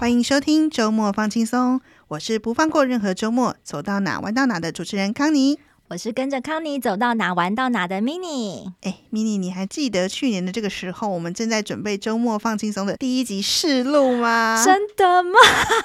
欢迎收听周末放轻松，我是不放过任何周末，走到哪玩到哪的主持人康妮。我是跟着康妮走到哪玩到哪的 mini。哎，mini，你还记得去年的这个时候，我们正在准备周末放轻松的第一集试录吗？真的吗？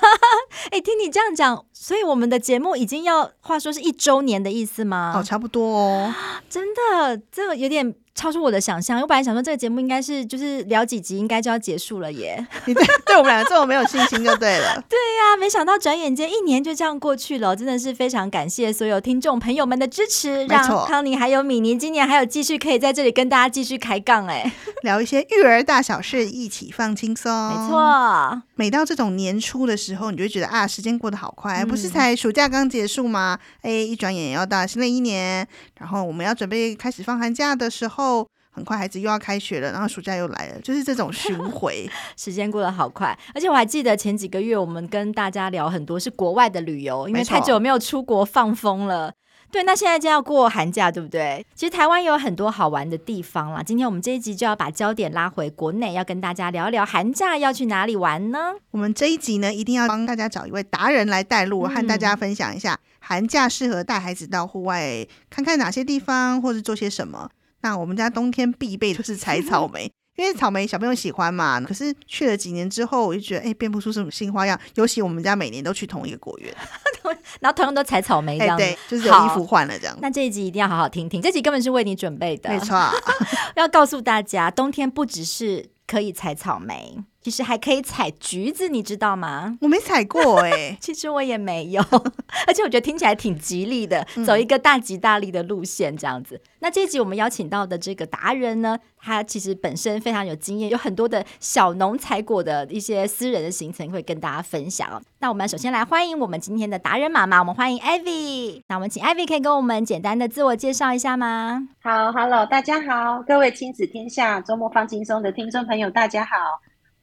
哎，听你这样讲，所以我们的节目已经要话说是一周年的意思吗？哦，差不多哦。真的，这个有点。超出我的想象，我本来想说这个节目应该是就是聊几集，应该就要结束了耶。你对对我们两个这么没有信心就对了。对呀、啊，没想到转眼间一年就这样过去了，真的是非常感谢所有听众朋友们的支持，让康妮还有米妮今年还有继续可以在这里跟大家继续开杠哎，聊一些育儿大小事，一起放轻松。没错，每到这种年初的时候，你就会觉得啊，时间过得好快，嗯、不是才暑假刚结束吗？哎，一转眼也要到新的一年，然后我们要准备开始放寒假的时候。很快孩子又要开学了，然后暑假又来了，就是这种巡 回，时间过得好快。而且我还记得前几个月我们跟大家聊很多是国外的旅游，因为太久没有出国放风了。对，那现在就要过寒假，对不对？其实台湾有很多好玩的地方啦。今天我们这一集就要把焦点拉回国内，要跟大家聊一聊寒假要去哪里玩呢？我们这一集呢，一定要帮大家找一位达人来带路，和大家分享一下寒假适合带孩子到户外看看哪些地方，或者做些什么。那我们家冬天必备就是 采草莓，因为草莓小朋友喜欢嘛。可是去了几年之后，我就觉得哎，变不出什么新花样。尤其我们家每年都去同一个果园，然后同样都采草莓这样，就是有衣服换了这样。那这一集一定要好好听听，这集根本是为你准备的，没错，要告诉大家，冬天不只是可以采草莓。其实还可以采橘子，你知道吗？我没采过哎、欸，其实我也没有，而且我觉得听起来挺吉利的，走一个大吉大利的路线这样子。嗯、那这一集我们邀请到的这个达人呢，他其实本身非常有经验，有很多的小农采果的一些私人的行程会跟大家分享。那我们首先来欢迎我们今天的达人妈妈，我们欢迎 Ivy。那我们请 Ivy 可以跟我们简单的自我介绍一下吗？好，Hello，大家好，各位亲子天下周末放轻松的听众朋友，大家好。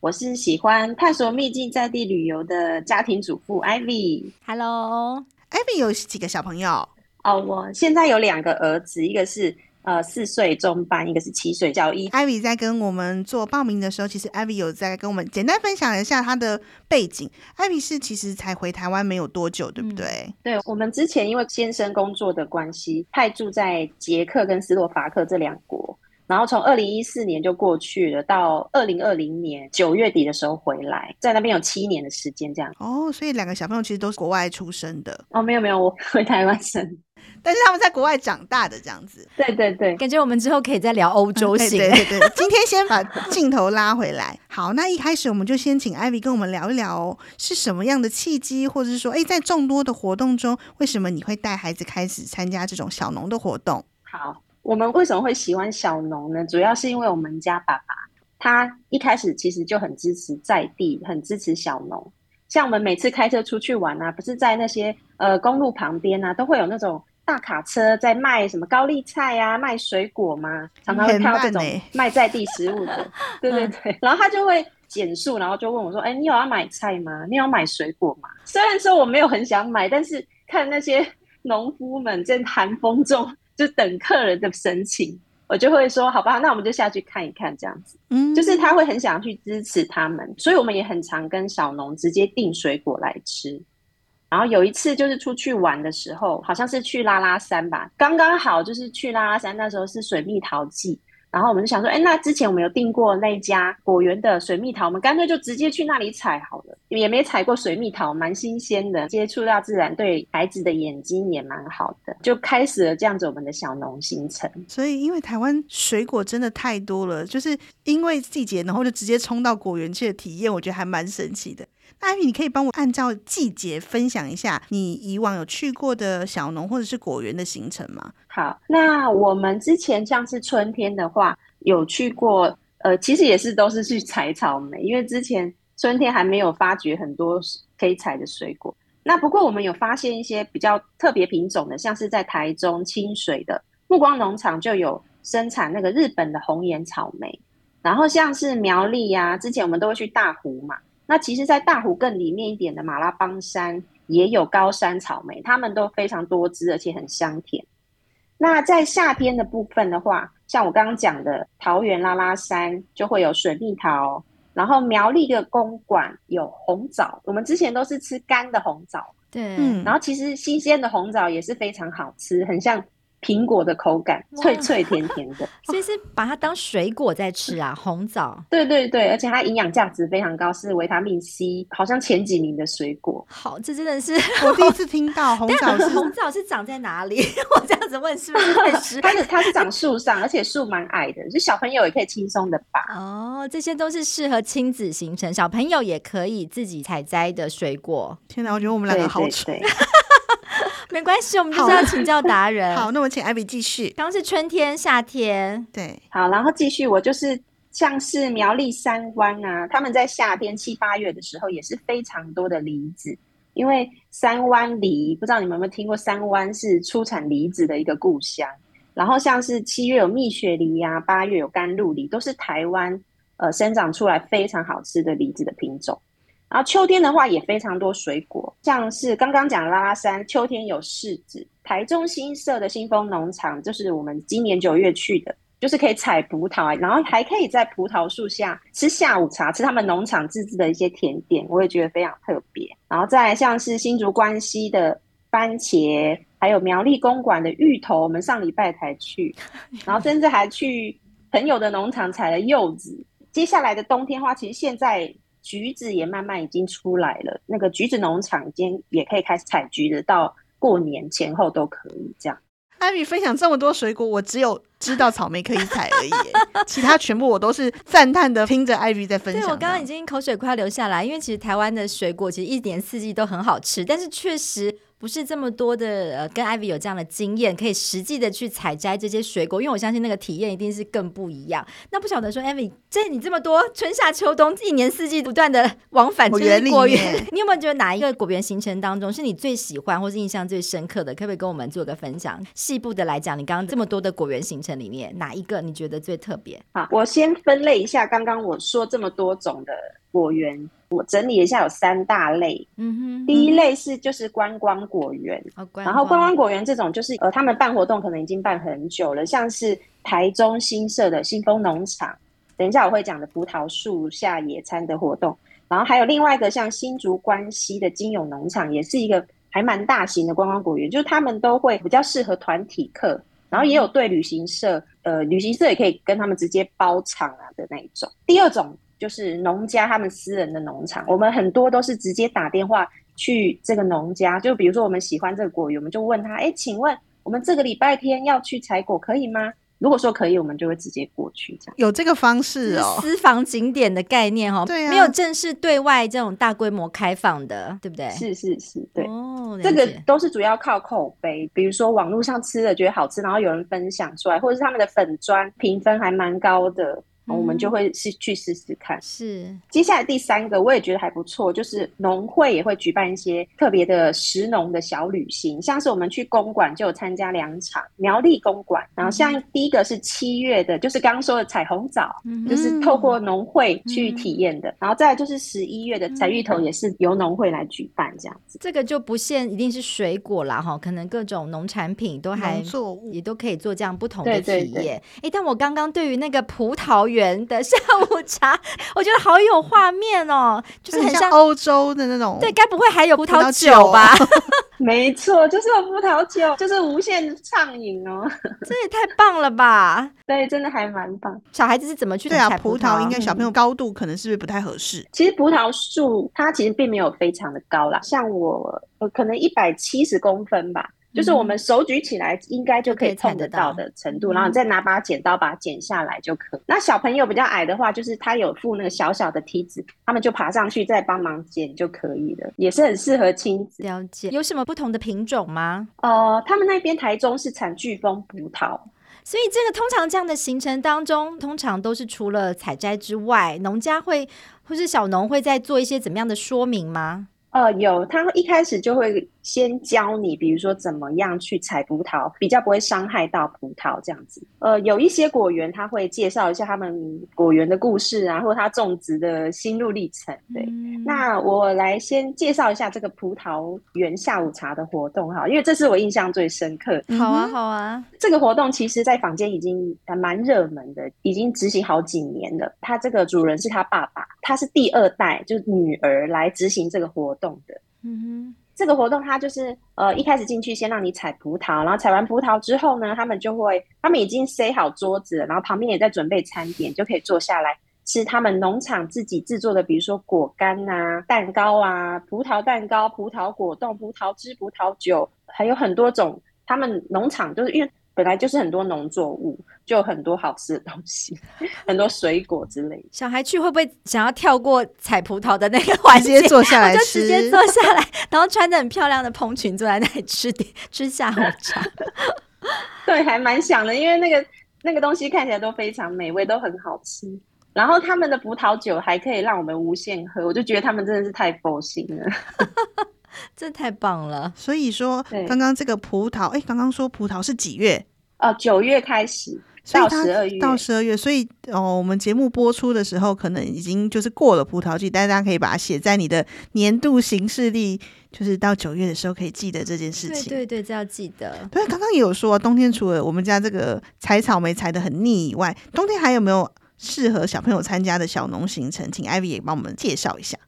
我是喜欢探索秘境在地旅游的家庭主妇 Ivy。Hello，Ivy 有几个小朋友？哦，我现在有两个儿子，一个是呃四岁中班，一个是七岁小一。Ivy 在跟我们做报名的时候，其实 Ivy 有在跟我们简单分享一下她的背景。Ivy 是其实才回台湾没有多久，对不对？嗯、对，我们之前因为先生工作的关系，派驻在捷克跟斯洛伐克这两国。然后从二零一四年就过去了，到二零二零年九月底的时候回来，在那边有七年的时间这样。哦，所以两个小朋友其实都是国外出生的。哦，没有没有，我回台湾生，但是他们在国外长大的这样子。对对对，感觉我们之后可以再聊欧洲 行。对对对，今天先把镜头拉回来。好，那一开始我们就先请 Ivy 跟我们聊一聊，哦是什么样的契机，或者是说，哎，在众多的活动中，为什么你会带孩子开始参加这种小农的活动？好。我们为什么会喜欢小农呢？主要是因为我们家爸爸他一开始其实就很支持在地，很支持小农。像我们每次开车出去玩啊，不是在那些呃公路旁边啊，都会有那种大卡车在卖什么高丽菜呀、啊、卖水果嘛，常常会看到这种卖在地食物的。对对对，然后他就会减速，然后就问我说：“哎，你有要买菜吗？你有买水果吗？”虽然说我没有很想买，但是看那些农夫们在寒风中。就等客人的神情，我就会说好吧，那我们就下去看一看，这样子。嗯，就是他会很想去支持他们，所以我们也很常跟小农直接订水果来吃。然后有一次就是出去玩的时候，好像是去拉拉山吧，刚刚好就是去拉拉山，那时候是水蜜桃季。然后我们就想说，哎，那之前我们有订过那家果园的水蜜桃，我们干脆就直接去那里采好了，也没采过水蜜桃，蛮新鲜的，接触到自然，对孩子的眼睛也蛮好的，就开始了这样子我们的小农行程。所以，因为台湾水果真的太多了，就是因为季节，然后就直接冲到果园去的体验，我觉得还蛮神奇的。那 Ivy，你可以帮我按照季节分享一下你以往有去过的小农或者是果园的行程吗？好，那我们之前像是春天的话，有去过，呃，其实也是都是去采草莓，因为之前春天还没有发掘很多可以采的水果。那不过我们有发现一些比较特别品种的，像是在台中清水的目光农场就有生产那个日本的红颜草莓，然后像是苗栗呀、之前我们都会去大湖嘛，那其实，在大湖更里面一点的马拉邦山也有高山草莓，它们都非常多汁，而且很香甜。那在夏天的部分的话，像我刚刚讲的桃园拉拉山就会有水蜜桃，然后苗栗的公馆有红枣，我们之前都是吃干的红枣，对，嗯，然后其实新鲜的红枣也是非常好吃，很像。苹果的口感脆脆甜甜的，所以是把它当水果在吃啊。红枣，对对对，而且它营养价值非常高，是维他命 C，好像前几名的水果。好，这真的是 我第一次听到红枣是 红枣是长在哪里？我这样子问是不是会吃？它是它是长树上，而且树蛮矮的，就小朋友也可以轻松的拔。哦，这些都是适合亲子行程，小朋友也可以自己采摘的水果。天哪，我觉得我们两个好蠢。没关系，我们就是要请教达人。好，那我们请艾比继续。刚刚是春天、夏天，对，好，然后继续，我就是像是苗栗三湾啊，他们在夏天七八月的时候也是非常多的梨子，因为三湾梨，不知道你们有没有听过，三湾是出产梨子的一个故乡。然后像是七月有蜜雪梨呀、啊，八月有甘露梨，都是台湾呃生长出来非常好吃的梨子的品种。然后秋天的话也非常多水果，像是刚刚讲拉拉山，秋天有柿子。台中新社的新丰农场，就是我们今年九月去的，就是可以采葡萄，然后还可以在葡萄树下吃下午茶，吃他们农场自制的一些甜点，我也觉得非常特别。然后再来像是新竹关西的番茄，还有苗栗公馆的芋头，我们上礼拜才去，然后甚至还去朋友的农场采了柚子。接下来的冬天的话，其实现在。橘子也慢慢已经出来了，那个橘子农场已经也可以开始采橘子，到过年前后都可以这样。艾米分享这么多水果，我只有知道草莓可以采而已，其他全部我都是赞叹的听着艾米在分享。对，我刚刚已经口水快要流下来，因为其实台湾的水果其实一年四季都很好吃，但是确实。不是这么多的呃，跟 Ivy 有这样的经验，可以实际的去采摘这些水果，因为我相信那个体验一定是更不一样。那不晓得说，Ivy，在你这么多春夏秋冬一年四季不断的往返果园，你有没有觉得哪一个果园行程当中是你最喜欢或是印象最深刻的？可不可以跟我们做个分享？细部的来讲，你刚刚这么多的果园行程里面，哪一个你觉得最特别？好，我先分类一下刚刚我说这么多种的果园。我整理一下，有三大类。嗯哼，第一类是就是观光果园，哦、观光然后观光果园这种就是呃，他们办活动可能已经办很久了，像是台中新社的新丰农场，等一下我会讲的葡萄树下野餐的活动，然后还有另外一个像新竹关西的金永农场，也是一个还蛮大型的观光果园，就是他们都会比较适合团体客，然后也有对旅行社，呃，旅行社也可以跟他们直接包场啊的那一种。第二种。就是农家他们私人的农场，我们很多都是直接打电话去这个农家，就比如说我们喜欢这个果园，我们就问他，哎，请问我们这个礼拜天要去采果可以吗？如果说可以，我们就会直接过去，这样有这个方式哦，私房景点的概念哦，对啊，没有正式对外这种大规模开放的，对不对？是是是，对，哦，这个都是主要靠口碑，比如说网络上吃的觉得好吃，然后有人分享出来，或者是他们的粉砖评分还蛮高的。我们就会是去试试看。是，接下来第三个我也觉得还不错，就是农会也会举办一些特别的食农的小旅行，像是我们去公馆就有参加两场苗栗公馆，然后像第一个是七月的，就是刚刚说的彩虹枣，嗯、就是透过农会去体验的，嗯、然后再来就是十一月的采芋头，也是由农会来举办这样子。这个就不限一定是水果啦，哈，可能各种农产品都还作物也都可以做这样不同的体验。哎，但我刚刚对于那个葡萄园。园的下午茶，我觉得好有画面哦，就是很像欧洲的那种。对，该不会还有葡萄酒吧？没错，就是有葡萄酒，就是无限畅饮哦。这也太棒了吧？对，真的还蛮棒。小孩子是怎么去采葡萄？对啊，葡萄应该小朋友高度可能是不是不太合适？嗯。其实葡萄树它其实并没有非常的高啦，像我可能一百七十公分吧。就是我们手举起来应该就可以碰得到的程度，然后你再拿把剪刀把它剪下来就可以。那小朋友比较矮的话，就是他有附那个小小的梯子，他们就爬上去再帮忙剪就可以了，也是很适合亲子。了解。有什么不同的品种吗？呃，他们那边台中是产巨峰葡萄，所以这个通常这样的行程当中，通常都是除了采摘之外，农家会或是小农会在做一些怎么样的说明吗？呃，有，他一开始就会先教你，比如说怎么样去采葡萄，比较不会伤害到葡萄这样子。呃，有一些果园他会介绍一下他们果园的故事啊，或者他种植的心路历程。对，嗯、那我来先介绍一下这个葡萄园下午茶的活动哈，因为这是我印象最深刻。好啊，好啊，这个活动其实在坊间已经还蛮热门的，已经执行好几年了。他这个主人是他爸爸，他是第二代，就是女儿来执行这个活动的。嗯哼。这个活动，它就是呃，一开始进去先让你采葡萄，然后采完葡萄之后呢，他们就会，他们已经塞好桌子，然后旁边也在准备餐点，就可以坐下来吃他们农场自己制作的，比如说果干啊、蛋糕啊、葡萄蛋糕、葡萄果冻、葡萄汁、葡萄酒，还有很多种。他们农场就是因为。本来就是很多农作物，就有很多好吃的东西，很多水果之类的。小孩去会不会想要跳过采葡萄的那个环节，直接坐下来 吃？就直接坐下来，然后穿着很漂亮的蓬裙坐在那里吃点吃下午茶。对，还蛮想的，因为那个那个东西看起来都非常美味，都很好吃。然后他们的葡萄酒还可以让我们无限喝，我就觉得他们真的是太佛心了。这太棒了！所以说，刚刚这个葡萄，哎，刚刚说葡萄是几月？哦，九月开始到十二月，到十二月。所以哦，我们节目播出的时候，可能已经就是过了葡萄季，但是大家可以把它写在你的年度行事历，就是到九月的时候可以记得这件事情。对对对，这要记得。对，刚刚也有说，冬天除了我们家这个采草莓采的很腻以外，冬天还有没有适合小朋友参加的小农行程？请 Ivy 也帮我们介绍一下。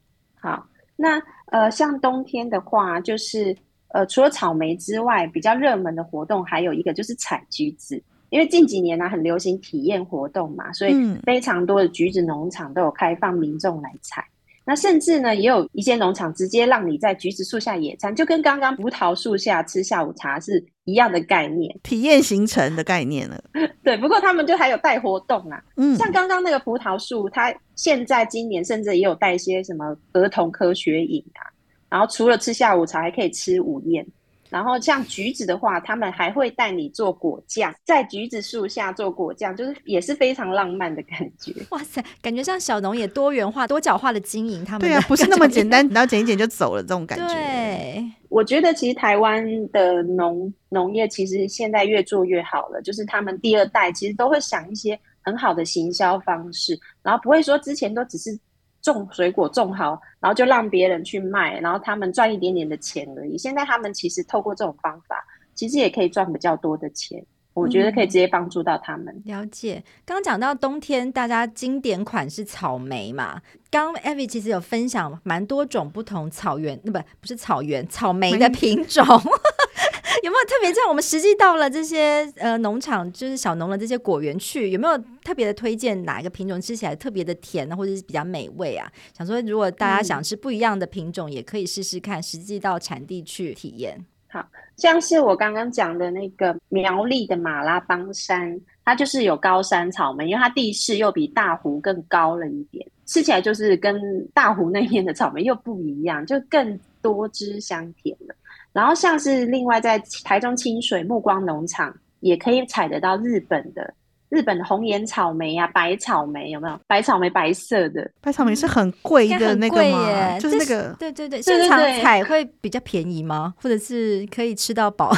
好，那。呃，像冬天的话，就是呃，除了草莓之外，比较热门的活动还有一个就是采橘子。因为近几年呢、啊，很流行体验活动嘛，所以非常多的橘子农场都有开放民众来采。那甚至呢，也有一些农场直接让你在橘子树下野餐，就跟刚刚葡萄树下吃下午茶是一样的概念，体验行程的概念了。对，不过他们就还有带活动啊，嗯，像刚刚那个葡萄树，它现在今年甚至也有带一些什么儿童科学饮啊，然后除了吃下午茶，还可以吃午宴。然后像橘子的话，他们还会带你做果酱，在橘子树下做果酱，就是也是非常浪漫的感觉。哇塞，感觉像小农也多元化、多角化的经营，他们对啊，不是那么简单，然后剪一剪就走了这种感觉。对，我觉得其实台湾的农农业其实现在越做越好了，就是他们第二代其实都会想一些很好的行销方式，然后不会说之前都只是。种水果种好，然后就让别人去卖，然后他们赚一点点的钱而已。现在他们其实透过这种方法，其实也可以赚比较多的钱。我觉得可以直接帮助到他们。嗯、了解。刚刚讲到冬天，大家经典款是草莓嘛？刚刚 Ivy 其实有分享蛮多种不同草原，那不不是草原草莓的品种。有没有特别像我们实际到了这些呃农场，就是小农的这些果园去，有没有特别的推荐哪一个品种吃起来特别的甜呢，或者是比较美味啊？想说如果大家想吃不一样的品种，嗯、也可以试试看，实际到产地去体验。好像是我刚刚讲的那个苗栗的马拉邦山，它就是有高山草莓，因为它地势又比大湖更高了一点，吃起来就是跟大湖那边的草莓又不一样，就更多汁香甜了。然后像是另外在台中清水目光农场，也可以采得到日本的日本的红颜草莓啊，白草莓有没有？白草莓白色的，白草莓是很贵的那个吗？就是那个，对对对，现场采会比较便宜吗？或者是可以吃到饱？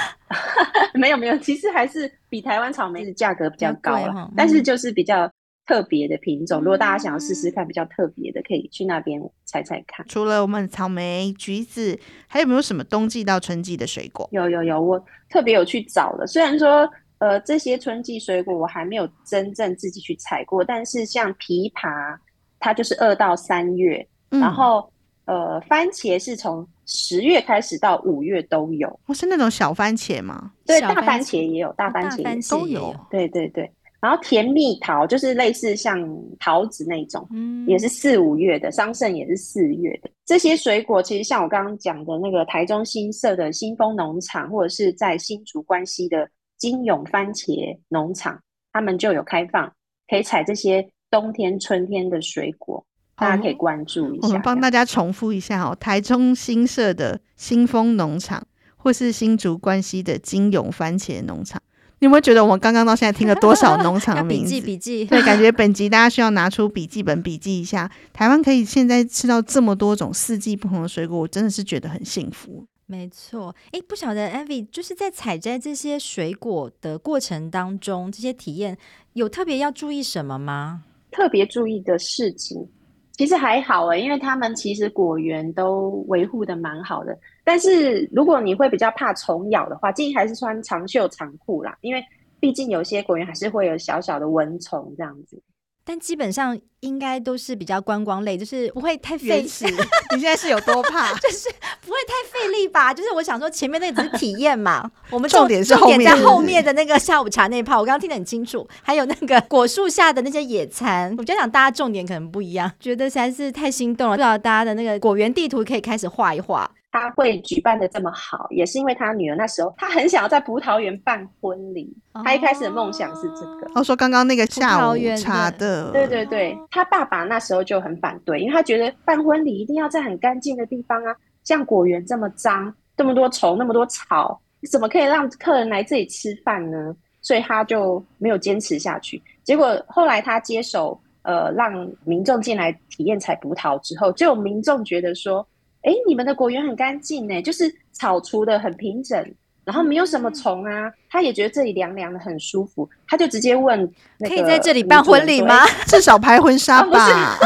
没有没有，其实还是比台湾草莓的价格比较高了，嗯、但是就是比较。特别的品种，如果大家想要试试看比较特别的，可以去那边采采看。除了我们草莓、橘子，还有没有什么冬季到春季的水果？有有有，我特别有去找了。虽然说，呃，这些春季水果我还没有真正自己去采过，但是像枇杷，它就是二到三月，嗯、然后呃，番茄是从十月开始到五月都有。我、哦、是那种小番茄吗？对，大番茄也有，大番茄都有。对对对。然后甜蜜桃就是类似像桃子那种，嗯，也是四五月的，桑葚也是四月的。这些水果其实像我刚刚讲的那个台中新社的新丰农场，或者是在新竹关西的金永番茄农场，他们就有开放可以采这些冬天、春天的水果，大家可以关注一下。我们帮大家重复一下哦，台中新社的新丰农场，或是新竹关西的金永番茄农场。你有没有觉得我们刚刚到现在听了多少农场 名字？笔记笔记，对，感觉本集大家需要拿出笔记本笔记一下。台湾可以现在吃到这么多种四季不同的水果，我真的是觉得很幸福。没错，哎，不晓得 Avi 就是在采摘这些水果的过程当中，这些体验有特别要注意什么吗？特别注意的事情。其实还好哎，因为他们其实果园都维护的蛮好的。但是如果你会比较怕虫咬的话，建议还是穿长袖长裤啦，因为毕竟有些果园还是会有小小的蚊虫这样子。但基本上应该都是比较观光类，就是不会太费力。你现在是有多怕？就是不会太费力吧？就是我想说，前面那个只是体验嘛，我们重点是后面在后面的那个下午茶那一趴，我刚刚听得很清楚。还有那个果树下的那些野餐，我觉得讲大家重点可能不一样，觉得实在是太心动了。不知道大家的那个果园地图可以开始画一画。他会举办的这么好，也是因为他女儿那时候，他很想要在葡萄园办婚礼。哦、他一开始的梦想是这个。他说刚刚那个下午茶的，对对对，他爸爸那时候就很反对，因为他觉得办婚礼一定要在很干净的地方啊，像果园这么脏，这么多虫，那么多草，你怎么可以让客人来这里吃饭呢？所以他就没有坚持下去。结果后来他接手，呃，让民众进来体验采葡萄之后，就有民众觉得说。哎，你们的果园很干净呢，就是草除的很平整，然后没有什么虫啊。他也觉得这里凉凉的，很舒服，他就直接问：可以在这里办婚礼吗？至少拍婚纱吧。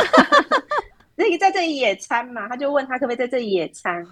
可 以在这里野餐嘛？他就问他可不可以在这里野餐。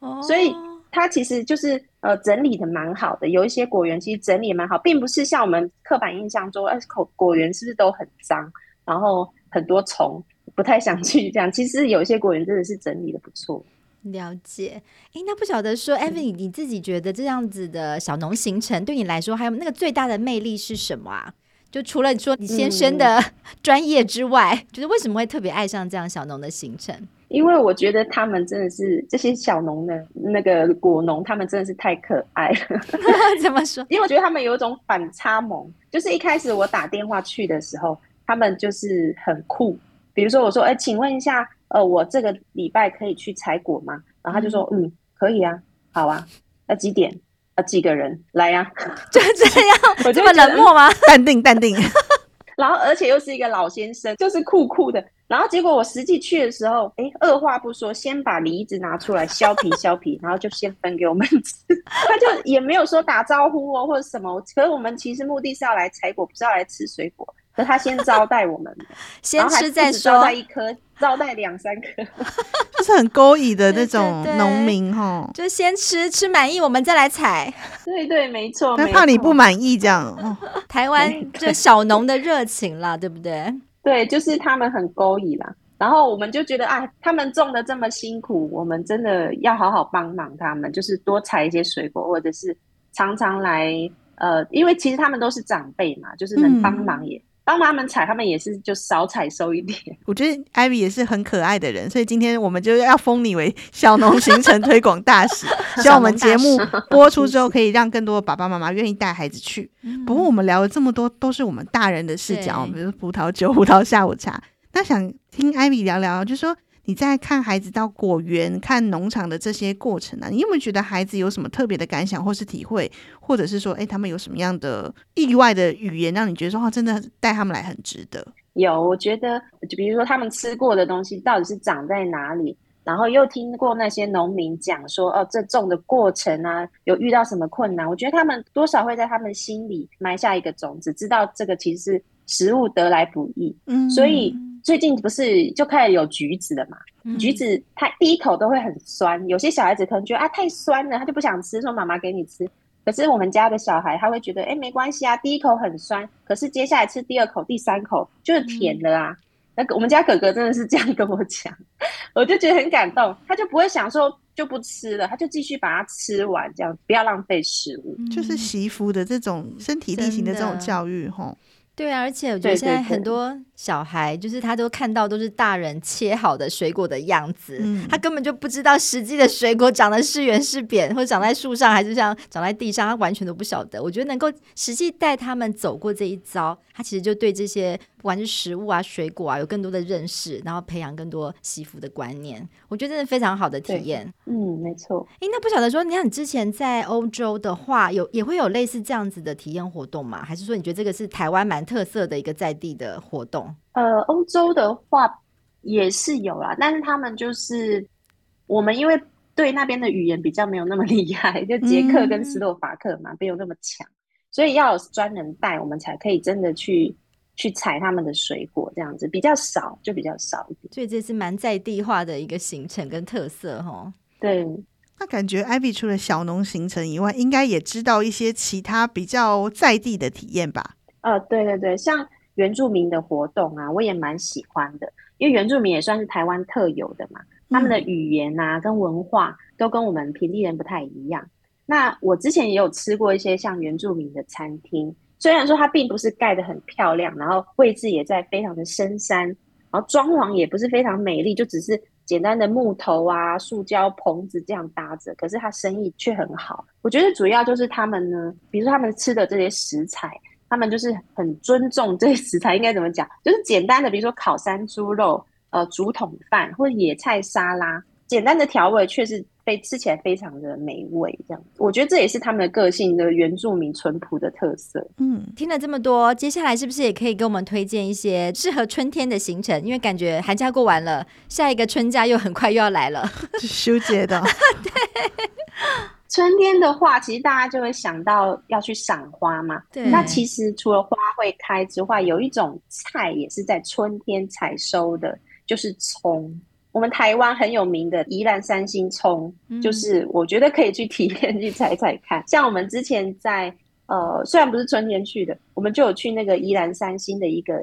哦，所以他其实就是呃整理的蛮好的，有一些果园其实整理蛮好，并不是像我们刻板印象中，哎，果果园是不是都很脏，然后很多虫。不太想去这样，其实有一些果园真的是整理的不错。了解，哎，那不晓得说，Abby，你自己觉得这样子的小农行程对你来说，还有那个最大的魅力是什么啊？就除了你说你先生的 专业之外，嗯、就是为什么会特别爱上这样小农的行程？因为我觉得他们真的是这些小农的那个果农，他们真的是太可爱了。怎么说？因为我觉得他们有一种反差萌，就是一开始我打电话去的时候，他们就是很酷。比如说，我说，哎，请问一下，呃，我这个礼拜可以去采果吗？然后他就说，嗯，可以啊，好啊，要几点？啊几个人来呀？就这样，我这么冷漠吗？淡定，淡定。然后，而且又是一个老先生，就是酷酷的。然后结果我实际去的时候，哎，二话不说，先把梨子拿出来削皮削皮，然后就先分给我们吃。他就也没有说打招呼哦，或者什么。可是我们其实目的是要来采果，不是要来吃水果。可他先招待我们，先吃再说。招待一颗，招待两三颗，就是很勾引的那种农民哈。就先吃，吃满意我们再来采。对对，没错。他怕你不满意这样。台湾这小农的热情啦，对不对？对，就是他们很勾引啦。然后我们就觉得啊，他们种的这么辛苦，我们真的要好好帮忙他们，就是多采一些水果，或者是常常来呃，因为其实他们都是长辈嘛，就是能帮忙也。嗯帮他们采，他们也是就少采收一点。我觉得 Ivy 也是很可爱的人，所以今天我们就要封你为小农行程推广大使。希望我们节目播出之后，可以让更多的爸爸妈妈愿意带孩子去。不过我们聊了这么多，都是我们大人的视角，比如葡萄酒、葡萄下午茶。那想听 Ivy 聊聊，就是说。你在看孩子到果园、看农场的这些过程呢、啊？你有没有觉得孩子有什么特别的感想，或是体会，或者是说，哎，他们有什么样的意外的语言，让你觉得说，哇，真的带他们来很值得？有，我觉得，就比如说他们吃过的东西到底是长在哪里，然后又听过那些农民讲说，哦，这种的过程啊，有遇到什么困难？我觉得他们多少会在他们心里埋下一个种子，知道这个其实是食物得来不易，嗯，所以。最近不是就开始有橘子了嘛？嗯、橘子它第一口都会很酸，有些小孩子可能觉得啊太酸了，他就不想吃，说妈妈给你吃。可是我们家的小孩他会觉得，哎、欸、没关系啊，第一口很酸，可是接下来吃第二口、第三口就是甜的啊。那、嗯、我们家哥哥真的是这样跟我讲，我就觉得很感动，他就不会想说就不吃了，他就继续把它吃完，这样不要浪费食物。就是媳妇的这种身体力行的这种教育，吼。对啊，而且我觉得现在很多小孩，就是他都看到都是大人切好的水果的样子，嗯、他根本就不知道实际的水果长得是圆是扁，或者长在树上还是像长在地上，他完全都不晓得。我觉得能够实际带他们走过这一遭，他其实就对这些不管是食物啊、水果啊，有更多的认识，然后培养更多惜福的观念。我觉得这是非常好的体验。嗯，没错。哎，那不晓得说，你看你之前在欧洲的话，有也会有类似这样子的体验活动吗？还是说你觉得这个是台湾蛮特色的一个在地的活动？呃，欧洲的话也是有啦，但是他们就是我们因为对那边的语言比较没有那么厉害，就捷克跟斯洛伐克嘛，没有那么强，所以要有专人带，我们才可以真的去。去采他们的水果，这样子比较少，就比较少一点。所以这是蛮在地化的一个行程跟特色，哈。对，那感觉 Ivy 除了小农行程以外，应该也知道一些其他比较在地的体验吧？呃，对对对，像原住民的活动啊，我也蛮喜欢的，因为原住民也算是台湾特有的嘛，他们的语言啊跟文化都跟我们平地人不太一样。那我之前也有吃过一些像原住民的餐厅。虽然说它并不是盖得很漂亮，然后位置也在非常的深山，然后装潢也不是非常美丽，就只是简单的木头啊、塑胶棚子这样搭着，可是它生意却很好。我觉得主要就是他们呢，比如说他们吃的这些食材，他们就是很尊重这些食材，应该怎么讲？就是简单的，比如说烤山猪肉、呃，竹筒饭或者野菜沙拉，简单的调味却是。非吃起来非常的美味，这样我觉得这也是他们的个性的原住民淳朴的特色。嗯，听了这么多，接下来是不是也可以给我们推荐一些适合春天的行程？因为感觉寒假过完了，下一个春假又很快又要来了，是修结的。对，春天的话，其实大家就会想到要去赏花嘛。对，那其实除了花会开之外，有一种菜也是在春天采收的，就是葱。我们台湾很有名的宜兰三星葱，嗯、就是我觉得可以去体验 去踩踩看。像我们之前在呃，虽然不是春天去的，我们就有去那个宜兰三星的一个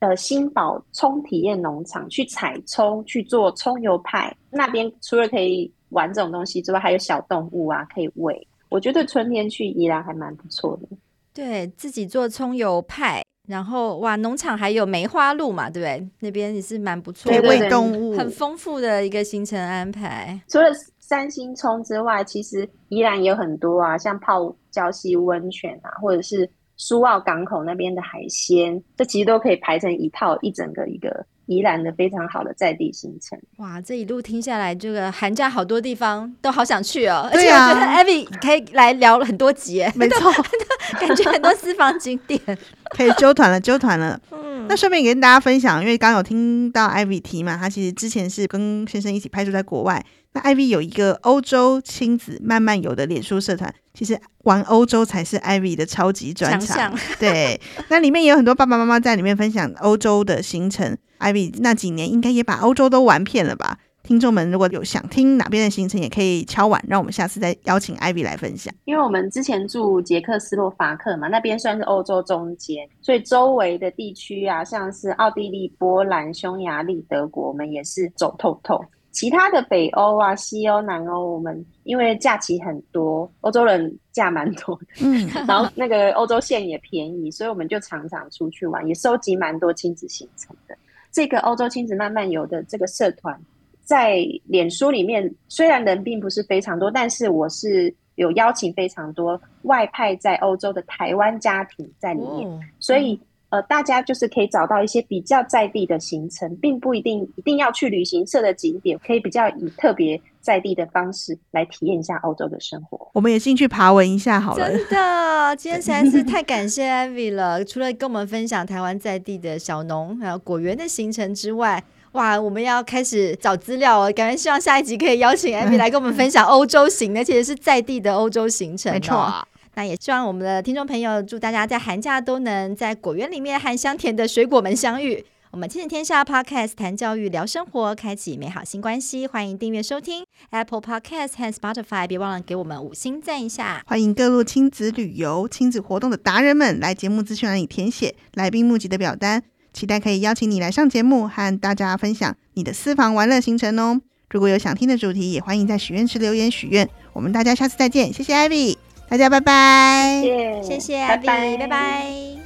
呃新宝葱体验农场去采葱，去做葱油派。那边除了可以玩这种东西之外，还有小动物啊可以喂。我觉得春天去宜兰还蛮不错的。对，自己做葱油派。然后哇，农场还有梅花鹿嘛，对不对？那边也是蛮不错的，喂动物，很丰富的一个行程安排。除了三星葱之外，其实宜兰也有很多啊，像泡礁溪温泉啊，或者是苏澳港口那边的海鲜，这其实都可以排成一套一整个一个宜兰的非常好的在地行程。哇，这一路听下来，这个寒假好多地方都好想去哦。而且我觉得 Abby 可以来聊很多集，没错，感觉很多私房景点。可以揪团了，揪团了。嗯，那顺便也跟大家分享，因为刚刚有听到 Ivy 提嘛，他其实之前是跟先生一起派驻在国外。那 Ivy 有一个欧洲亲子慢慢游的脸书社团，其实玩欧洲才是 Ivy 的超级专长。强项对，那里面也有很多爸爸妈妈在里面分享欧洲的行程。Ivy 那几年应该也把欧洲都玩遍了吧？听众们如果有想听哪边的行程，也可以敲碗，让我们下次再邀请 Ivy 来分享。因为我们之前住捷克斯洛伐克嘛，那边算是欧洲中间，所以周围的地区啊，像是奥地利、波兰、匈牙利、德国，我们也是走透透。其他的北欧啊、西欧、南欧，我们因为假期很多，欧洲人假蛮多的，嗯，然后那个欧洲线也便宜，所以我们就常常出去玩，也收集蛮多亲子行程的。这个欧洲亲子慢慢游的这个社团。在脸书里面，虽然人并不是非常多，但是我是有邀请非常多外派在欧洲的台湾家庭在里面，哦、所以呃，大家就是可以找到一些比较在地的行程，并不一定一定要去旅行社的景点，可以比较以特别在地的方式来体验一下欧洲的生活。我们也进去爬文一下好了。真的，今天实在是太感谢 Ivy 了，除了跟我们分享台湾在地的小农还有果园的行程之外。哇，我们要开始找资料哦！感觉希望下一集可以邀请 艾米来跟我们分享欧洲行，而且是在地的欧洲行程。没错，那也希望我们的听众朋友，祝大家在寒假都能在果园里面和香甜的水果们相遇。我们亲子天下 Podcast 谈教育、聊生活，开启美好新关系。欢迎订阅收听 Apple Podcast 和 Spotify，别忘了给我们五星赞一下。欢迎各路亲子旅游、亲子活动的达人们来节目资讯栏里填写来宾募集的表单。期待可以邀请你来上节目，和大家分享你的私房玩乐行程哦。如果有想听的主题，也欢迎在许愿池留言许愿。我们大家下次再见，谢谢艾比大家拜拜，谢谢，艾比拜拜。拜拜。